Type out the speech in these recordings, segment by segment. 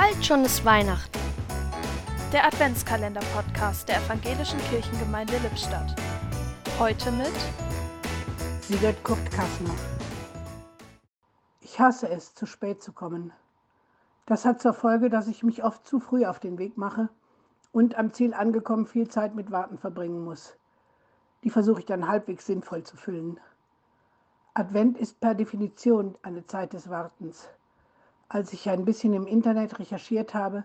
Bald schon ist Weihnachten. Der Adventskalender-Podcast der Evangelischen Kirchengemeinde Lippstadt. Heute mit Sigurd Kurt Kassner. Ich hasse es, zu spät zu kommen. Das hat zur Folge, dass ich mich oft zu früh auf den Weg mache und am Ziel angekommen viel Zeit mit Warten verbringen muss. Die versuche ich dann halbwegs sinnvoll zu füllen. Advent ist per Definition eine Zeit des Wartens. Als ich ein bisschen im Internet recherchiert habe,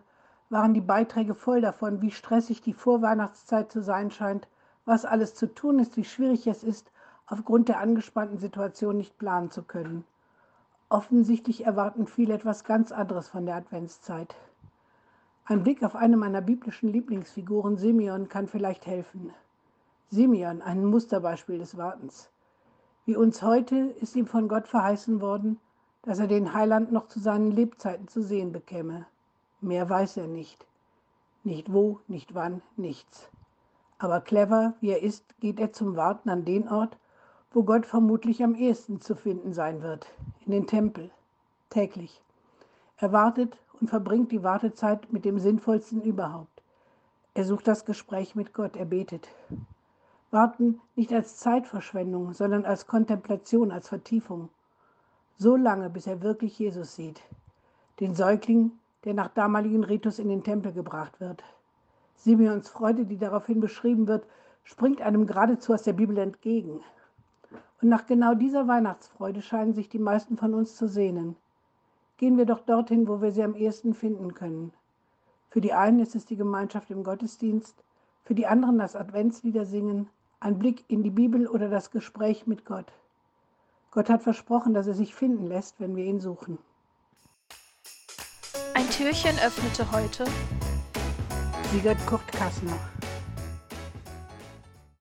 waren die Beiträge voll davon, wie stressig die Vorweihnachtszeit zu sein scheint, was alles zu tun ist, wie schwierig es ist, aufgrund der angespannten Situation nicht planen zu können. Offensichtlich erwarten viele etwas ganz anderes von der Adventszeit. Ein Blick auf eine meiner biblischen Lieblingsfiguren, Simeon, kann vielleicht helfen. Simeon, ein Musterbeispiel des Wartens. Wie uns heute ist ihm von Gott verheißen worden, dass er den Heiland noch zu seinen Lebzeiten zu sehen bekäme. Mehr weiß er nicht. Nicht wo, nicht wann, nichts. Aber clever wie er ist, geht er zum Warten an den Ort, wo Gott vermutlich am ehesten zu finden sein wird, in den Tempel, täglich. Er wartet und verbringt die Wartezeit mit dem Sinnvollsten überhaupt. Er sucht das Gespräch mit Gott, er betet. Warten nicht als Zeitverschwendung, sondern als Kontemplation, als Vertiefung so lange, bis er wirklich Jesus sieht, den Säugling, der nach damaligen Ritus in den Tempel gebracht wird. Simeons Freude, die daraufhin beschrieben wird, springt einem geradezu aus der Bibel entgegen. Und nach genau dieser Weihnachtsfreude scheinen sich die meisten von uns zu sehnen. Gehen wir doch dorthin, wo wir sie am ehesten finden können. Für die einen ist es die Gemeinschaft im Gottesdienst, für die anderen das Adventslieder singen, ein Blick in die Bibel oder das Gespräch mit Gott. Gott hat versprochen, dass er sich finden lässt, wenn wir ihn suchen. Ein Türchen öffnete heute Sigurd Kurt Kassner.